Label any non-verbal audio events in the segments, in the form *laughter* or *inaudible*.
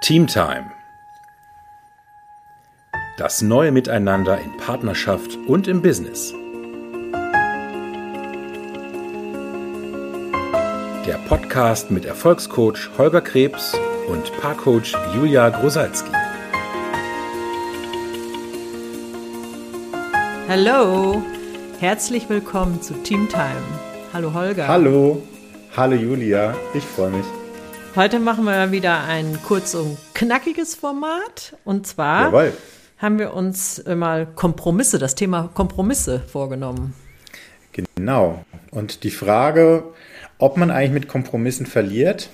Teamtime. Das neue Miteinander in Partnerschaft und im Business. Der Podcast mit Erfolgscoach Holger Krebs und Paarcoach Julia Grosalski. Hallo, herzlich willkommen zu Teamtime. Hallo Holger. Hallo, hallo Julia, ich freue mich. Heute machen wir wieder ein kurz und knackiges Format. Und zwar Jawohl. haben wir uns mal Kompromisse, das Thema Kompromisse vorgenommen. Genau. Und die Frage, ob man eigentlich mit Kompromissen verliert,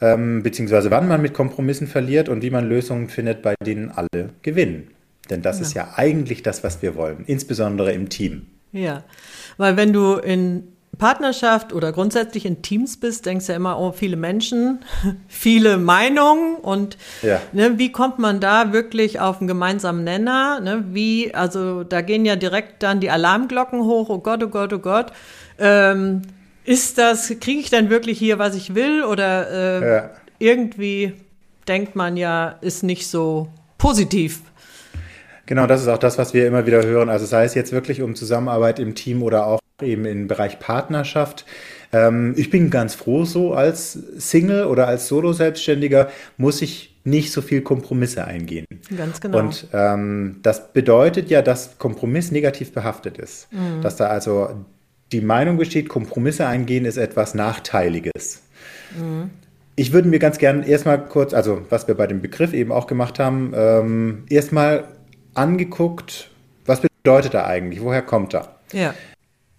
ähm, beziehungsweise wann man mit Kompromissen verliert und wie man Lösungen findet, bei denen alle gewinnen. Denn das Genau. ist ja eigentlich das, was wir wollen, insbesondere im Team. Ja, weil wenn du in Partnerschaft oder grundsätzlich in Teams bist, denkst du ja immer, oh, viele Menschen, *laughs* viele Meinungen und Ja. ne, wie kommt man da wirklich auf einen gemeinsamen Nenner? Ne, wie, also da gehen ja direkt dann die Alarmglocken hoch, oh Gott, oh Gott, oh Gott. Ähm, ist das, kriege ich dann wirklich hier, was ich will? Oder äh, Ja. irgendwie denkt man ja, ist nicht so positiv. Genau, das ist auch das, was wir immer wieder hören. Also sei es jetzt wirklich um Zusammenarbeit im Team oder auch eben im Bereich Partnerschaft. Ähm, ich bin ganz froh so als Single oder als Solo-Selbstständiger muss ich nicht so viel Kompromisse eingehen. Ganz genau. Und ähm, das bedeutet ja, dass Kompromiss negativ behaftet ist. Dass da also die Meinung besteht, Kompromisse eingehen ist etwas Nachteiliges. Ich würde mir ganz gern erstmal kurz, also was wir bei dem Begriff eben auch gemacht haben, ähm, erstmal angeguckt, was bedeutet er eigentlich, woher kommt er? ja.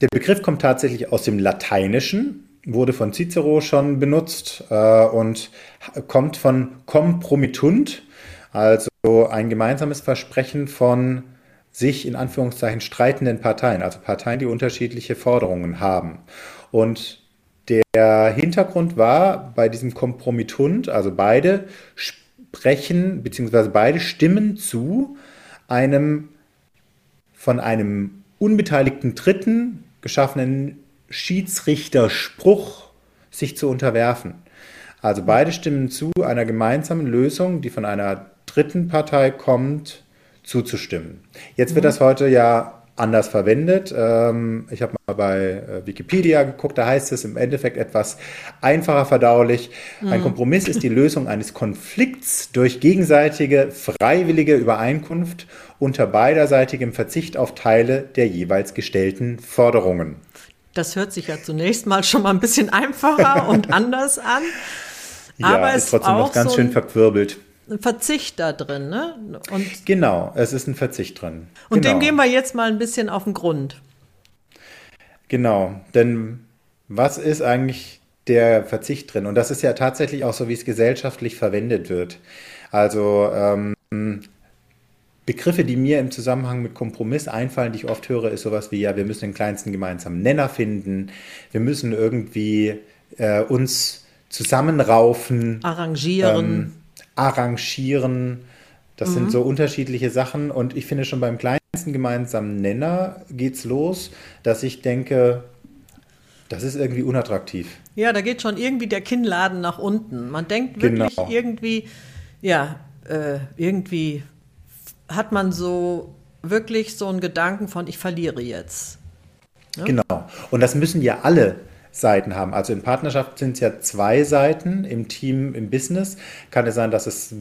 Der Begriff kommt tatsächlich aus dem Lateinischen, wurde von Cicero schon benutzt äh, und kommt von compromittunt, also ein gemeinsames Versprechen von sich in Anführungszeichen streitenden Parteien, also Parteien, die unterschiedliche Forderungen haben. Und der Hintergrund war bei diesem Kompromittunt, also beide sprechen bzw. beide stimmen zu einem von einem unbeteiligten Dritten geschaffenen Schiedsrichterspruch sich zu unterwerfen. Also beide stimmen zu, einer gemeinsamen Lösung, die von einer dritten Partei kommt, zuzustimmen. Jetzt wird das heute ja anders verwendet. Ähm, ich habe mal bei äh, Wikipedia geguckt, da heißt es im Endeffekt etwas einfacher verdaulich. Ein Kompromiss ist die Lösung eines Konflikts durch gegenseitige freiwillige Übereinkunft unter beiderseitigem Verzicht auf Teile der jeweils gestellten Forderungen. Das hört sich ja zunächst mal schon mal ein bisschen einfacher *laughs* und anders an. Aber ja, es ist trotzdem auch noch ganz so schön verquirbelt. Ein Verzicht da drin, ne? Und, Genau, es ist ein Verzicht drin. und genau. dem gehen wir jetzt mal ein bisschen auf den Grund. Genau, denn was ist eigentlich der Verzicht drin? Und das ist ja tatsächlich auch so, wie es gesellschaftlich verwendet wird. Also ähm, Begriffe, die mir im Zusammenhang mit Kompromiss einfallen, die ich oft höre, ist sowas wie, ja, wir müssen den kleinsten gemeinsamen Nenner finden, wir müssen irgendwie äh, uns zusammenraufen, Arrangieren. ähm, arrangieren. Das sind so unterschiedliche Sachen und ich finde schon beim kleinsten gemeinsamen Nenner geht's los, dass ich denke, das ist irgendwie unattraktiv. ja, da geht schon irgendwie der Kinnladen nach unten. Man denkt wirklich Genau. irgendwie, ja, äh, irgendwie hat man so wirklich so einen Gedanken von, ich verliere jetzt. Genau. Und das müssen ja alle Seiten haben. Also in Partnerschaft sind es ja zwei Seiten, im Team, im Business kann es sein, dass es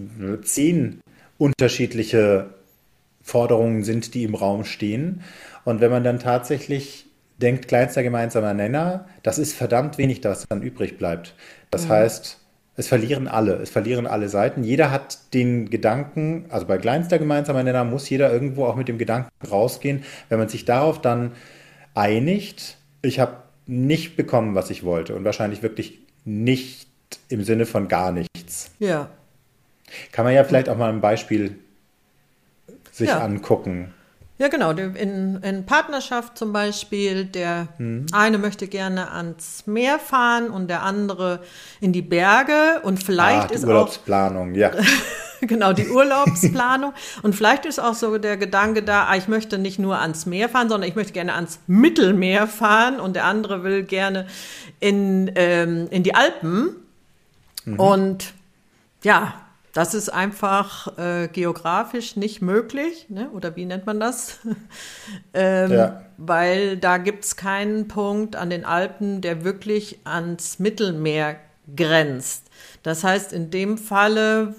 zehn unterschiedliche Forderungen sind, die im Raum stehen. Und wenn man dann tatsächlich denkt, kleinster gemeinsamer Nenner, das ist verdammt wenig, das dann übrig bleibt. Das heißt, es verlieren alle, es verlieren alle Seiten. Jeder hat den Gedanken, also bei kleinster gemeinsamer Nenner muss jeder irgendwo auch mit dem Gedanken rausgehen. Wenn man sich darauf dann einigt, ich habe nicht bekommen, was ich wollte und wahrscheinlich wirklich nicht im Sinne von gar nichts. Ja, Kann man ja vielleicht auch mal ein Beispiel sich Ja. angucken. Ja, genau. In, in Partnerschaft zum Beispiel, der Mhm. eine möchte gerne ans Meer fahren und der andere in die Berge und vielleicht ah, die ist auch Urlaubsplanung, ja. *laughs* genau die Urlaubsplanung und vielleicht ist auch so der Gedanke da, ah, ich möchte nicht nur ans Meer fahren, sondern ich möchte gerne ans Mittelmeer fahren und der andere will gerne in, ähm, in die Alpen und ja, Das ist einfach äh, geografisch nicht möglich, ne? oder wie nennt man das? *laughs* ähm, ja. Weil da gibt es keinen Punkt an den Alpen, der wirklich ans Mittelmeer grenzt. Das heißt, in dem Falle,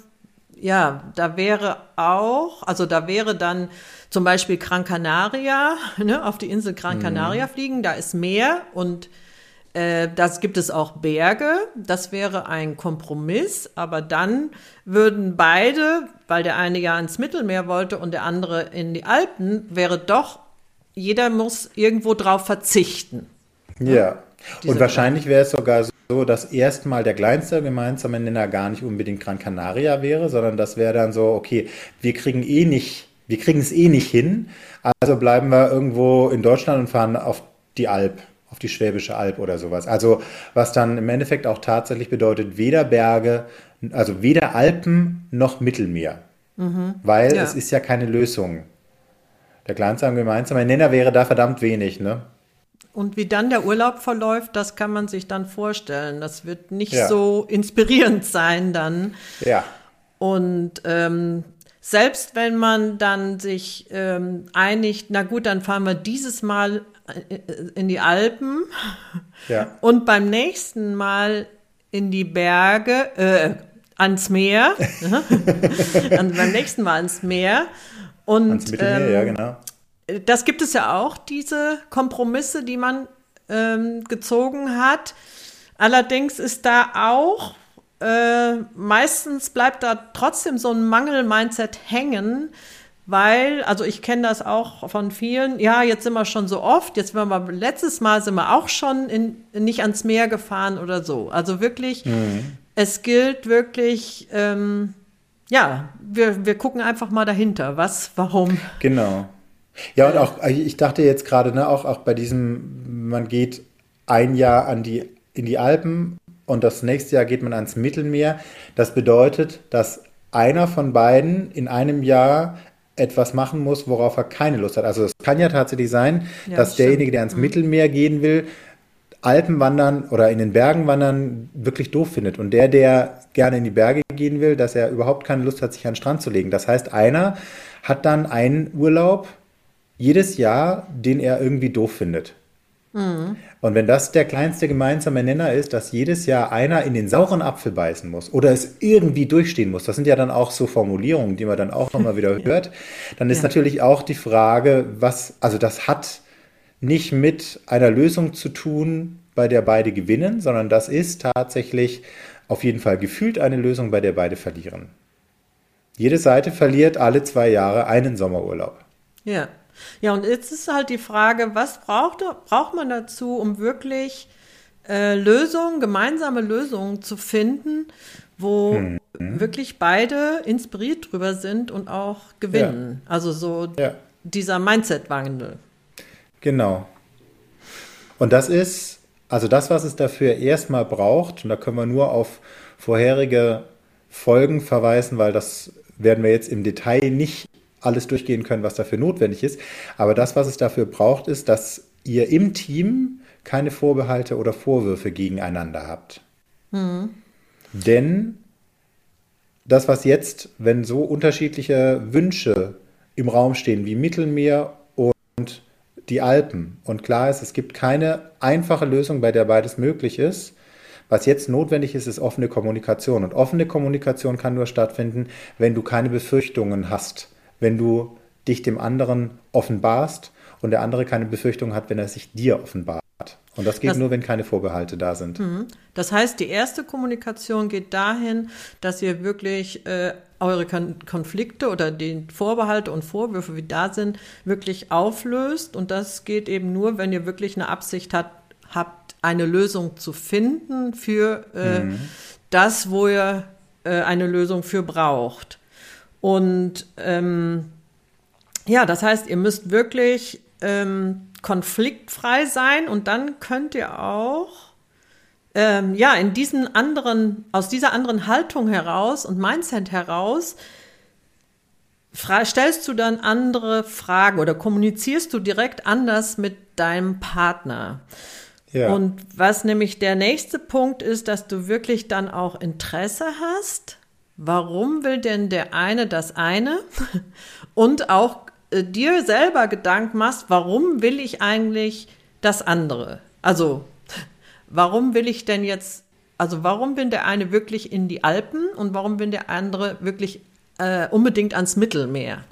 ja, da wäre auch, also da wäre dann zum Beispiel Gran Canaria, *laughs* ne, auf die Insel Gran mhm. Canaria mhm. fliegen, da ist Meer und äh, das gibt es auch Berge. Das wäre ein Kompromiss, aber dann würden beide, weil der eine ja ins Mittelmeer wollte und der andere in die Alpen, wäre doch, jeder muss irgendwo drauf verzichten. Ja. und wahrscheinlich wäre es sogar so, dass erstmal der kleinste gemeinsame Nenner gar nicht unbedingt Gran Canaria wäre, sondern das wäre dann so, okay, wir kriegen eh nicht, wir kriegen es eh nicht hin, also bleiben wir irgendwo in Deutschland und fahren auf die Alp auf die Schwäbische Alb oder sowas. Also was dann im Endeffekt auch tatsächlich bedeutet, weder Berge, also weder Alpen noch Mittelmeer. Mhm. Weil ja. es ist ja keine Lösung. Der kleinsame gemeinsame Nenner wäre da verdammt wenig, ne? Und wie dann der Urlaub verläuft, das kann man sich dann vorstellen. Das wird nicht ja. so inspirierend sein dann. Ja. Und ähm, selbst wenn man dann sich ähm, einigt, na gut, dann fahren wir dieses Mal in die Alpen ja. und beim nächsten Mal in die Berge, äh, ans Meer, *laughs* *laughs* und beim nächsten Mal ans Meer. Und, ans Mittelmeer, ähm, ja, genau. Das gibt es ja auch, diese Kompromisse, die man ähm, gezogen hat. Allerdings ist da auch, äh, meistens bleibt da trotzdem so ein Mangel-Mindset hängen, weil, also ich kenne das auch von vielen, ja, jetzt sind wir schon so oft, jetzt waren wir, letztes Mal sind wir auch schon in, nicht ans Meer gefahren oder so. Also wirklich, mhm. es gilt wirklich, ähm, ja, wir, wir gucken einfach mal dahinter, was, warum. Genau. Ja, und auch, ich dachte jetzt gerade, ne, auch, auch bei diesem, man geht ein Jahr an die, in die Alpen und das nächste Jahr geht man ans Mittelmeer. Das bedeutet, dass einer von beiden in einem Jahr etwas machen muss, worauf er keine Lust hat. Also es kann ja tatsächlich sein, ja, dass derjenige, der ans mhm. Mittelmeer gehen will, Alpenwandern oder in den Bergen wandern wirklich doof findet. Und der, der gerne in die Berge gehen will, dass er überhaupt keine Lust hat, sich an den Strand zu legen. Das heißt, einer hat dann einen Urlaub jedes Jahr, den er irgendwie doof findet. Mhm. Und wenn das der kleinste gemeinsame Nenner ist, dass jedes Jahr einer in den sauren Apfel beißen muss oder es irgendwie durchstehen muss, das sind ja dann auch so Formulierungen, die man dann auch nochmal wieder *laughs* hört, dann ist ja. natürlich auch die Frage, was, also das hat nicht mit einer Lösung zu tun, bei der beide gewinnen, sondern das ist tatsächlich auf jeden Fall gefühlt eine Lösung, bei der beide verlieren. Jede Seite verliert alle zwei Jahre einen Sommerurlaub. Ja. Ja, und jetzt ist halt die Frage, was braucht, braucht man dazu, um wirklich äh, Lösungen, gemeinsame Lösungen zu finden, wo mhm. wirklich beide inspiriert drüber sind und auch gewinnen. Ja. Also so ja. dieser Mindset-Wandel. Genau. Und das ist, also das, was es dafür erstmal braucht, und da können wir nur auf vorherige Folgen verweisen, weil das werden wir jetzt im Detail nicht alles durchgehen können, was dafür notwendig ist. Aber das, was es dafür braucht, ist, dass ihr im Team keine Vorbehalte oder Vorwürfe gegeneinander habt. Mhm. Denn das, was jetzt, wenn so unterschiedliche Wünsche im Raum stehen wie Mittelmeer und die Alpen und klar ist, es gibt keine einfache Lösung, bei der beides möglich ist, was jetzt notwendig ist, ist offene Kommunikation. Und offene Kommunikation kann nur stattfinden, wenn du keine Befürchtungen hast wenn du dich dem anderen offenbarst und der andere keine Befürchtung hat, wenn er sich dir offenbart. Und das geht das, nur, wenn keine Vorbehalte da sind. Mhm. Das heißt, die erste Kommunikation geht dahin, dass ihr wirklich äh, eure Konflikte oder die Vorbehalte und Vorwürfe, wie da sind, wirklich auflöst. Und das geht eben nur, wenn ihr wirklich eine Absicht hat, habt, eine Lösung zu finden für äh, mhm. das, wo ihr äh, eine Lösung für braucht. Und ähm, ja, das heißt, ihr müsst wirklich ähm, konfliktfrei sein und dann könnt ihr auch ähm, ja in diesen anderen aus dieser anderen Haltung heraus und Mindset heraus stellst du dann andere Fragen oder kommunizierst du direkt anders mit deinem Partner. Ja. Und was nämlich der nächste Punkt ist, dass du wirklich dann auch Interesse hast warum will denn der eine das eine? *laughs* Und auch äh, dir selber Gedanken machst, warum will ich eigentlich das andere? Also, *laughs* warum will ich denn jetzt, also warum will der eine wirklich in die Alpen und warum will der andere wirklich äh, unbedingt ans Mittelmeer?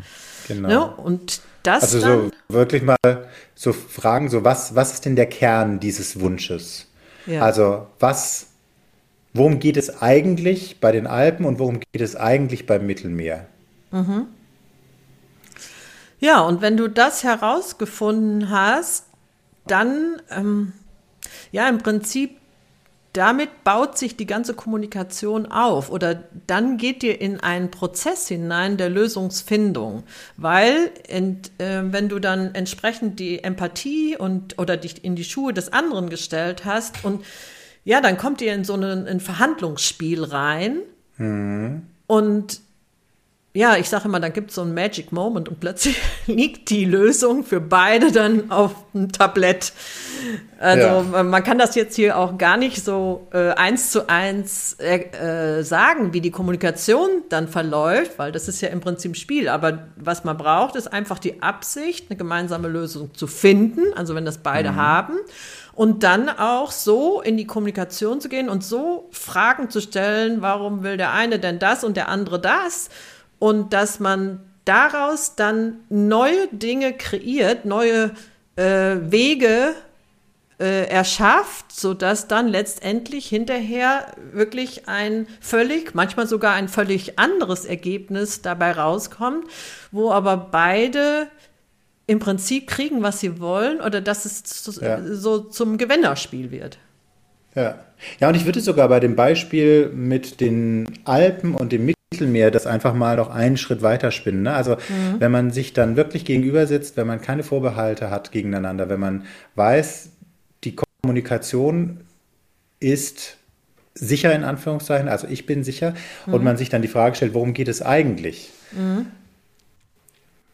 Genau. Ne? Und das also dann, so wirklich mal so fragen, so was, was ist denn der Kern dieses Wunsches? Ja. Also was, worum geht es eigentlich bei den Alpen und worum geht es eigentlich beim Mittelmeer? Ja, und wenn du das herausgefunden hast, dann, ähm, ja, im Prinzip, damit baut sich die ganze Kommunikation auf oder dann geht ihr in einen Prozess hinein der Lösungsfindung, weil ent, äh, wenn du dann entsprechend die Empathie und oder dich in die Schuhe des anderen gestellt hast und ja, dann kommt ihr in so einen, ein Verhandlungsspiel rein und ja, ich sage immer, dann gibt es so einen Magic Moment und plötzlich *laughs* liegt die Lösung für beide dann auf dem Tablett. Also Ja. man kann das jetzt hier auch gar nicht so äh, eins zu eins äh, äh, sagen, wie die Kommunikation dann verläuft, weil das ist ja im Prinzip Spiel. Aber was man braucht, ist einfach die Absicht, eine gemeinsame Lösung zu finden, also wenn das beide haben. Und dann auch so in die Kommunikation zu gehen und so Fragen zu stellen, warum will der eine denn das und der andere das? Und dass man daraus dann neue Dinge kreiert, neue äh, Wege äh, erschafft, sodass dann letztendlich hinterher wirklich ein völlig, manchmal sogar ein völlig anderes Ergebnis dabei rauskommt, wo aber beide im Prinzip kriegen, was sie wollen, oder dass es zu, Ja. so zum Gewinnerspiel wird. Ja. Ja, und ich würde sogar bei dem Beispiel mit den Alpen und dem Mittelmeer das einfach mal noch einen Schritt weiter spinnen. Ne? Also wenn man sich dann wirklich gegenüber sitzt, wenn man keine Vorbehalte hat gegeneinander, wenn man weiß, die Kommunikation ist sicher in Anführungszeichen, also ich bin sicher, und man sich dann die Frage stellt, worum geht es eigentlich?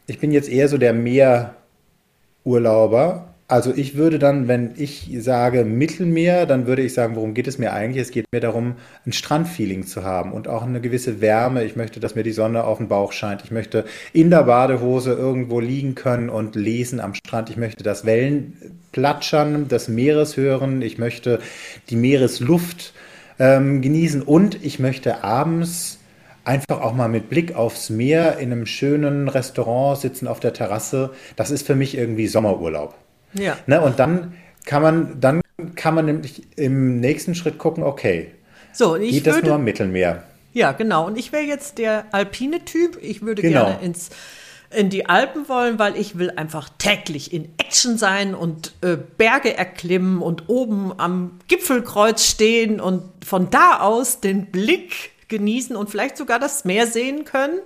Ich bin jetzt eher so der Meerurlauber. Also ich würde dann, wenn ich sage Mittelmeer, dann würde ich sagen, worum geht es mir eigentlich? Es geht mir darum, ein Strandfeeling zu haben und auch eine gewisse Wärme. Ich möchte, dass mir die Sonne auf den Bauch scheint. Ich möchte in der Badehose irgendwo liegen können und lesen am Strand. Ich möchte das Wellenplatschern des Meeres hören. Ich möchte die Meeresluft ähm, genießen und ich möchte abends einfach auch mal mit Blick aufs Meer in einem schönen Restaurant sitzen auf der Terrasse. Das ist für mich irgendwie Sommerurlaub. Ja. Ne? Und dann kann man, dann kann man nämlich im nächsten Schritt gucken, okay, So, ich geht das würde, nur am Mittelmeer? Ja, genau. Und ich wäre jetzt der alpine Typ. Ich würde Genau. gerne ins, in die Alpen wollen, weil ich will einfach täglich in Action sein und äh, Berge erklimmen und oben am Gipfelkreuz stehen und von da aus den Blick genießen und vielleicht sogar das Meer sehen können.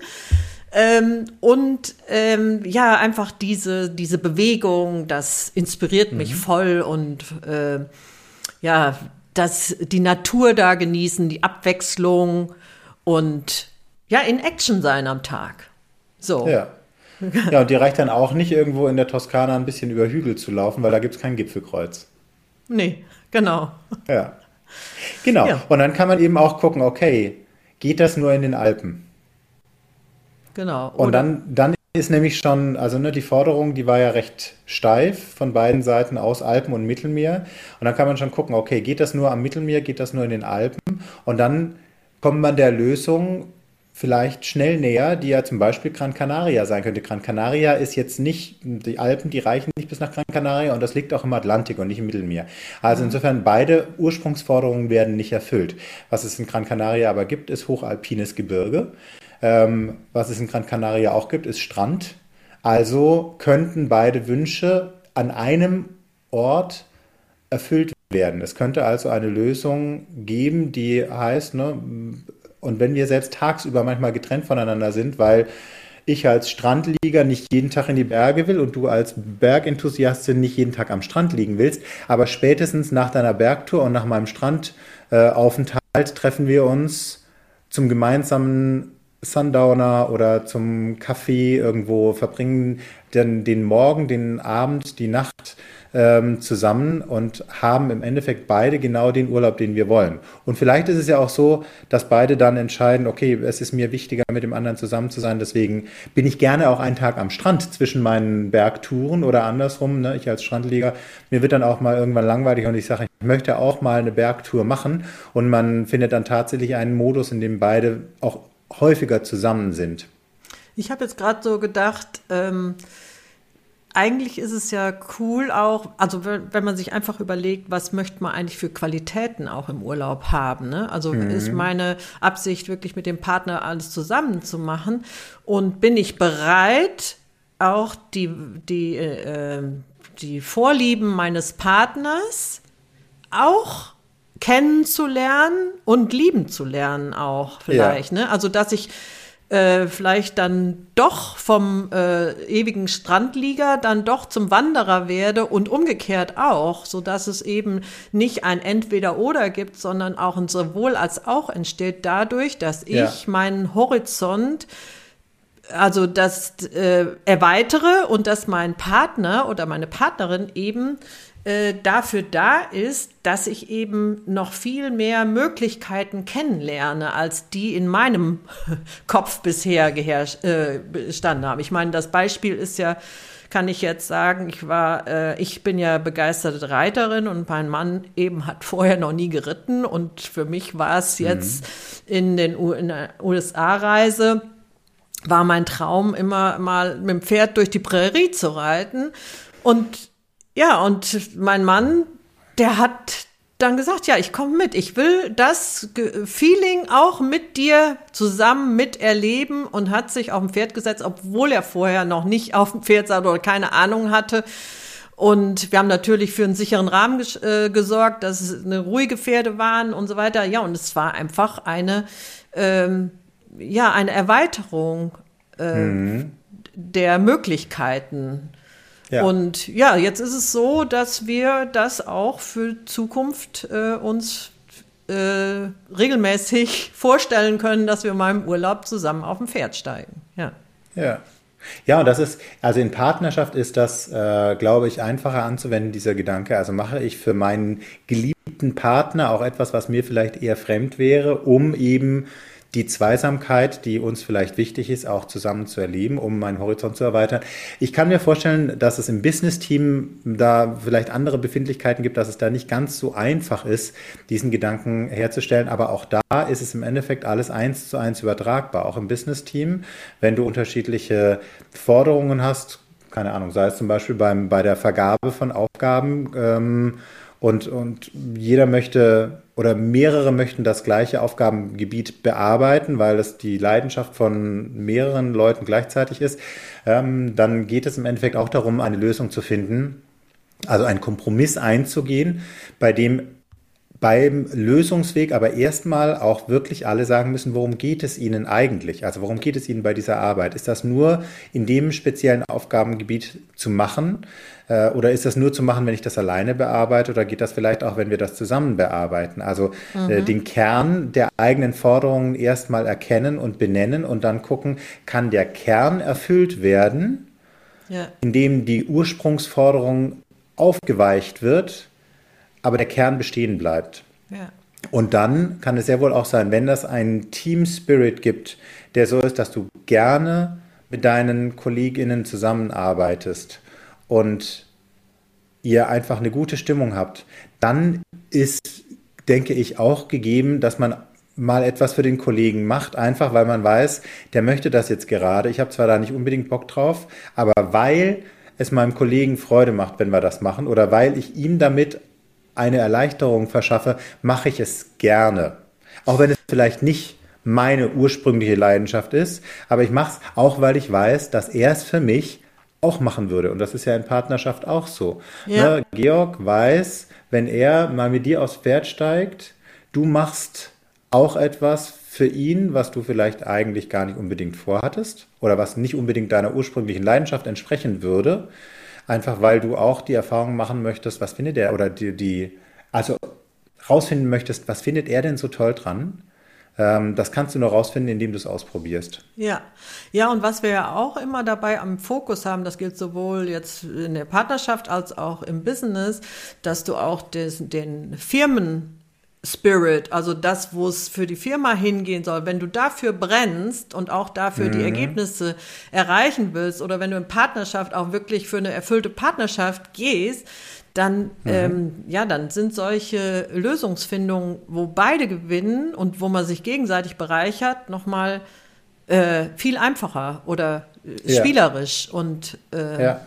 Ähm, und ähm, ja, einfach diese, diese Bewegung, das inspiriert mich voll und äh, ja, das, die Natur da genießen, die Abwechslung und ja, in Action sein am Tag. So. Ja. Ja, und dir reicht dann auch nicht irgendwo in der Toskana ein bisschen über Hügel zu laufen, weil da gibt es kein Gipfelkreuz. Nee, genau. Ja. Genau. Ja. Und dann kann man eben auch gucken, okay, geht das nur in den Alpen? Genau. Und Oder- dann, dann ist nämlich schon, also ne, die Forderung, die war ja recht steif von beiden Seiten aus Alpen und Mittelmeer. Und dann kann man schon gucken, okay, geht das nur am Mittelmeer, geht das nur in den Alpen? Und dann kommt man der Lösung vielleicht schnell näher, die ja zum Beispiel Gran Canaria sein könnte. Gran Canaria ist jetzt nicht, die Alpen, die reichen nicht bis nach Gran Canaria und das liegt auch im Atlantik und nicht im Mittelmeer. Also insofern beide Ursprungsforderungen werden nicht erfüllt. Was es in Gran Canaria aber gibt, ist hochalpines Gebirge. Ähm, was es in Gran Canaria auch gibt, ist Strand. Also könnten beide Wünsche an einem Ort erfüllt werden. Es könnte also eine Lösung geben, die heißt, ne, und wenn wir selbst tagsüber manchmal getrennt voneinander sind, weil ich als Strandlieger nicht jeden Tag in die Berge will und du als Bergenthusiastin nicht jeden Tag am Strand liegen willst, aber spätestens nach deiner Bergtour und nach meinem Strandaufenthalt treffen wir uns zum gemeinsamen Sundowner oder zum Kaffee irgendwo, verbringen den, den Morgen, den Abend, die Nacht ähm, zusammen und haben im Endeffekt beide genau den Urlaub, den wir wollen. Und vielleicht ist es ja auch so, dass beide dann entscheiden, okay, es ist mir wichtiger, mit dem anderen zusammen zu sein, deswegen bin ich gerne auch einen Tag am Strand zwischen meinen Bergtouren oder andersrum, ne, ich als Strandlieger, mir wird dann auch mal irgendwann langweilig und ich sage, ich möchte auch mal eine Bergtour machen und man findet dann tatsächlich einen Modus, in dem beide auch häufiger zusammen sind. Ich habe jetzt gerade so gedacht, ähm, eigentlich ist es ja cool auch, also wenn man sich einfach überlegt, was möchte man eigentlich für Qualitäten auch im Urlaub haben. Ne? Also mhm. ist meine Absicht wirklich mit dem Partner alles zusammen zu machen und bin ich bereit, auch die, die, äh, die Vorlieben meines Partners auch kennenzulernen und lieben zu lernen auch vielleicht. Ja. Ne? Also dass ich äh, vielleicht dann doch vom äh, ewigen Strandlieger dann doch zum Wanderer werde und umgekehrt auch, so dass es eben nicht ein Entweder-Oder gibt, sondern auch ein sowohl als auch entsteht dadurch, dass ich ja. meinen Horizont also das äh, erweitere und dass mein Partner oder meine Partnerin eben äh, dafür da ist, dass ich eben noch viel mehr Möglichkeiten kennenlerne, als die in meinem *laughs* Kopf bisher geherrscht, äh, bestanden haben. Ich meine, das Beispiel ist ja, kann ich jetzt sagen, ich war, äh, ich bin ja begeisterte Reiterin und mein Mann eben hat vorher noch nie geritten und für mich war es mhm. jetzt mhm. in den U in der USA-Reise war mein Traum immer mal mit dem Pferd durch die Prärie zu reiten und ja, und mein Mann, der hat dann gesagt, ja, ich komme mit. Ich will das Feeling auch mit dir zusammen miterleben und hat sich auf ein Pferd gesetzt, obwohl er vorher noch nicht auf dem Pferd saß oder keine Ahnung hatte. Und wir haben natürlich für einen sicheren Rahmen äh, gesorgt, dass es eine ruhige Pferde waren und so weiter. Ja, und es war einfach eine, ähm, ja, eine Erweiterung äh, mhm. der Möglichkeiten. Ja. Und ja, jetzt ist es so, dass wir das auch für Zukunft äh, uns äh, regelmäßig *laughs* vorstellen können, dass wir mal im Urlaub zusammen auf dem Pferd steigen. Ja. Ja. Ja, und das ist, also in Partnerschaft ist das, äh, glaube ich, einfacher anzuwenden, dieser Gedanke. Also mache ich für meinen geliebten Partner auch etwas, was mir vielleicht eher fremd wäre, um eben die Zweisamkeit, die uns vielleicht wichtig ist, auch zusammen zu erleben, um meinen Horizont zu erweitern. Ich kann mir vorstellen, dass es im Business-Team da vielleicht andere Befindlichkeiten gibt, dass es da nicht ganz so einfach ist, diesen Gedanken herzustellen. Aber auch da ist es im Endeffekt alles eins zu eins übertragbar. Auch im Business-Team, wenn du unterschiedliche Forderungen hast, keine Ahnung, sei es zum Beispiel beim, bei der Vergabe von Aufgaben ähm, und, und jeder möchte oder mehrere möchten das gleiche Aufgabengebiet bearbeiten, weil es die Leidenschaft von mehreren Leuten gleichzeitig ist, ähm, dann geht es im Endeffekt auch darum, eine Lösung zu finden, also einen Kompromiss einzugehen, bei dem beim Lösungsweg aber erstmal auch wirklich alle sagen müssen, worum geht es Ihnen eigentlich? Also worum geht es Ihnen bei dieser Arbeit? Ist das nur in dem speziellen Aufgabengebiet zu machen? Äh, oder ist das nur zu machen, wenn ich das alleine bearbeite? Oder geht das vielleicht auch, wenn wir das zusammen bearbeiten? Also äh, mhm. den Kern der eigenen Forderungen erstmal erkennen und benennen und dann gucken, kann der Kern erfüllt werden, ja. indem die Ursprungsforderung aufgeweicht wird aber der Kern bestehen bleibt. Ja. Und dann kann es sehr wohl auch sein, wenn das einen Team Spirit gibt, der so ist, dass du gerne mit deinen KollegInnen zusammenarbeitest und ihr einfach eine gute Stimmung habt, dann ist, denke ich, auch gegeben, dass man mal etwas für den Kollegen macht, einfach weil man weiß, der möchte das jetzt gerade. Ich habe zwar da nicht unbedingt Bock drauf, aber weil es meinem Kollegen Freude macht, wenn wir das machen, oder weil ich ihm damit eine Erleichterung verschaffe, mache ich es gerne. Auch wenn es vielleicht nicht meine ursprüngliche Leidenschaft ist, aber ich mache es auch, weil ich weiß, dass er es für mich auch machen würde. Und das ist ja in Partnerschaft auch so. Ja. Ne? Georg weiß, wenn er mal mit dir aufs Pferd steigt, du machst auch etwas für ihn, was du vielleicht eigentlich gar nicht unbedingt vorhattest oder was nicht unbedingt deiner ursprünglichen Leidenschaft entsprechen würde. Einfach weil du auch die Erfahrung machen möchtest, was findet er oder die, die also rausfinden möchtest, was findet er denn so toll dran? Ähm, das kannst du nur rausfinden, indem du es ausprobierst. Ja, ja, und was wir ja auch immer dabei am Fokus haben, das gilt sowohl jetzt in der Partnerschaft als auch im Business, dass du auch des, den Firmen Spirit, also das, wo es für die Firma hingehen soll, wenn du dafür brennst und auch dafür mhm. die Ergebnisse erreichen willst oder wenn du in Partnerschaft auch wirklich für eine erfüllte Partnerschaft gehst, dann, mhm. ähm, ja, dann sind solche Lösungsfindungen, wo beide gewinnen und wo man sich gegenseitig bereichert, nochmal äh, viel einfacher oder äh, ja. spielerisch und äh, ja.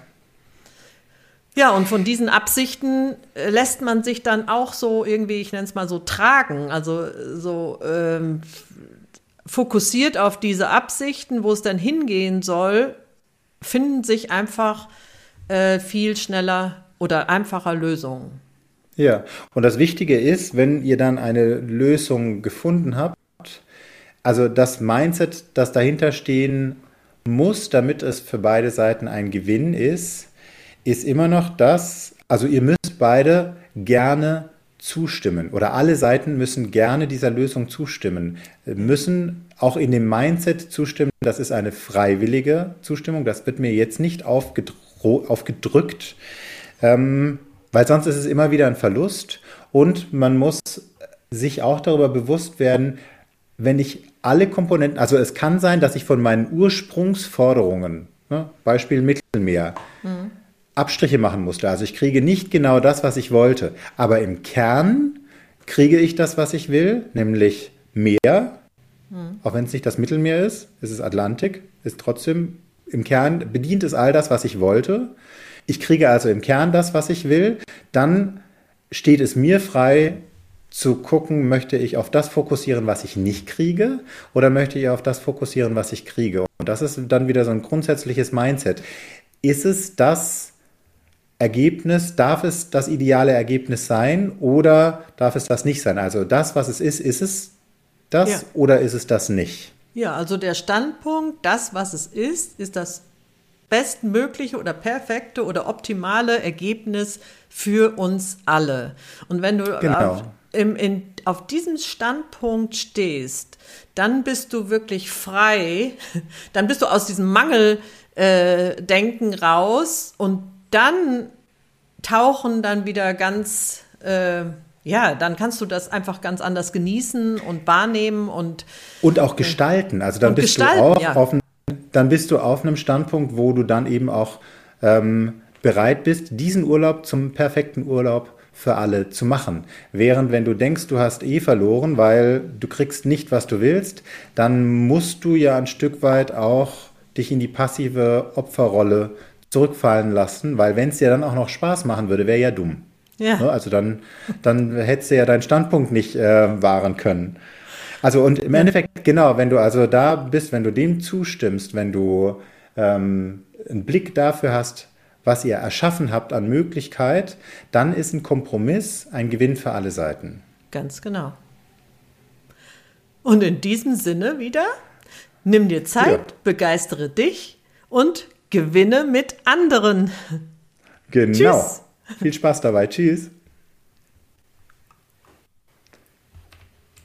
Ja, und von diesen Absichten äh, lässt man sich dann auch so irgendwie, ich nenne es mal so, tragen. Also so ähm, fokussiert auf diese Absichten, wo es dann hingehen soll, finden sich einfach äh, viel schneller oder einfacher Lösungen. Ja, und das Wichtige ist, wenn ihr dann eine Lösung gefunden habt, also das Mindset, das dahinter stehen muss, damit es für beide Seiten ein Gewinn ist, ist immer noch das, also ihr müsst beide gerne zustimmen oder alle Seiten müssen gerne dieser Lösung zustimmen, müssen auch in dem Mindset zustimmen, das ist eine freiwillige Zustimmung, das wird mir jetzt nicht aufgedrückt, ähm, weil sonst ist es immer wieder ein Verlust und man muss sich auch darüber bewusst werden, wenn ich alle Komponenten, also es kann sein, dass ich von meinen Ursprungsforderungen, ne, Beispiel Mittelmeer, mhm Abstriche machen musste. Also ich kriege nicht genau das, was ich wollte. Aber im Kern kriege ich das, was ich will, nämlich Meer. Hm. Auch wenn es nicht das Mittelmeer ist, es ist Atlantik, ist trotzdem im Kern bedient es all das, was ich wollte. Ich kriege also im Kern das, was ich will. Dann steht es mir frei, zu gucken, möchte ich auf das fokussieren, was ich nicht kriege, oder möchte ich auf das fokussieren, was ich kriege. Und das ist dann wieder so ein grundsätzliches Mindset. Ist es das, Ergebnis, darf es das ideale Ergebnis sein oder darf es das nicht sein? Also das, was es ist, ist es das ja. oder ist es das nicht? Ja, also der Standpunkt, das, was es ist, ist das bestmögliche oder perfekte oder optimale Ergebnis für uns alle. Und wenn du genau. auf, im, in, auf diesem Standpunkt stehst, dann bist du wirklich frei, *laughs* dann bist du aus diesem Mangeldenken äh, raus und dann tauchen dann wieder ganz, äh, ja, dann kannst du das einfach ganz anders genießen und wahrnehmen und und auch gestalten. Also dann bist du auch ja. auf, dann bist du auf einem Standpunkt, wo du dann eben auch ähm, bereit bist, diesen Urlaub zum perfekten Urlaub für alle zu machen. Während wenn du denkst, du hast eh verloren, weil du kriegst nicht, was du willst, dann musst du ja ein Stück weit auch dich in die passive Opferrolle zurückfallen lassen, weil wenn es dir dann auch noch Spaß machen würde, wäre ja dumm. Ja. Ne? Also dann, dann hättest du ja deinen Standpunkt nicht äh, wahren können. Also und im Endeffekt, genau, wenn du also da bist, wenn du dem zustimmst, wenn du ähm, einen Blick dafür hast, was ihr erschaffen habt an Möglichkeit, dann ist ein Kompromiss ein Gewinn für alle Seiten. Ganz genau. Und in diesem Sinne wieder, nimm dir Zeit, ja. begeistere dich und gewinne mit anderen. Genau. Tschüss. Viel Spaß dabei. Tschüss.